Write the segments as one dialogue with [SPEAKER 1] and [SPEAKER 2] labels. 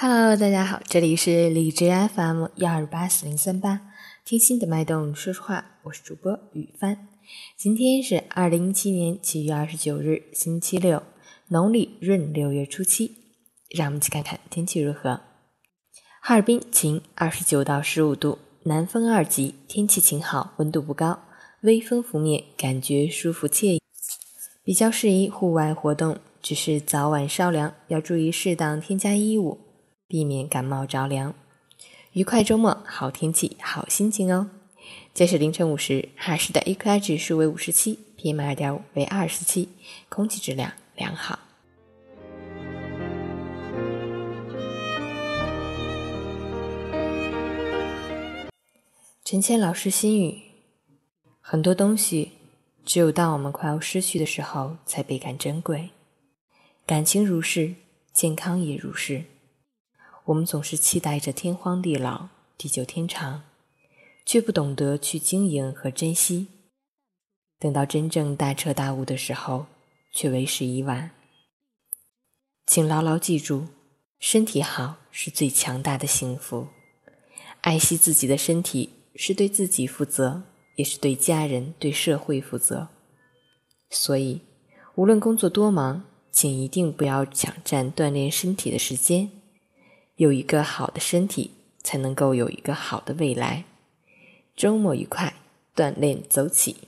[SPEAKER 1] Hello，大家好，这里是荔枝 FM 幺二八四零三八，听心的脉动说说话，我是主播雨帆。今天是二零一七年七月二十九日，星期六，农历闰六月初七。让我们一起看看天气如何。哈尔滨晴，二十九到十五度，南风二级，天气晴好，温度不高，微风拂面，感觉舒服惬意，比较适宜户外活动。只是早晚稍凉，要注意适当添加衣物。避免感冒着凉，愉快周末，好天气，好心情哦。这是凌晨五时，哈市的 AQI 指数为五十七，PM 二点五为二十七，空气质量良好。陈谦老师心语：很多东西，只有当我们快要失去的时候，才倍感珍贵。感情如是，健康也如是。我们总是期待着天荒地老、地久天长，却不懂得去经营和珍惜。等到真正大彻大悟的时候，却为时已晚。请牢牢记住，身体好是最强大的幸福。爱惜自己的身体，是对自己负责，也是对家人、对社会负责。所以，无论工作多忙，请一定不要抢占锻炼身体的时间。有一个好的身体，才能够有一个好的未来。周末愉快，锻炼走起。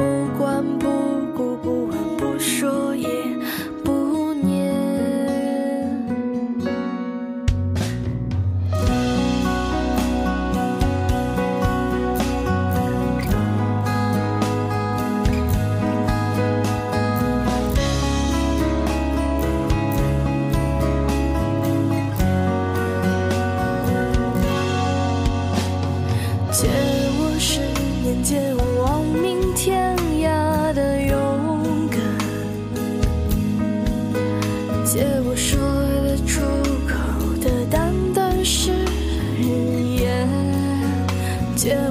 [SPEAKER 2] 不管不顾不问不说也不念。见借我说得出口的单单是语言。借我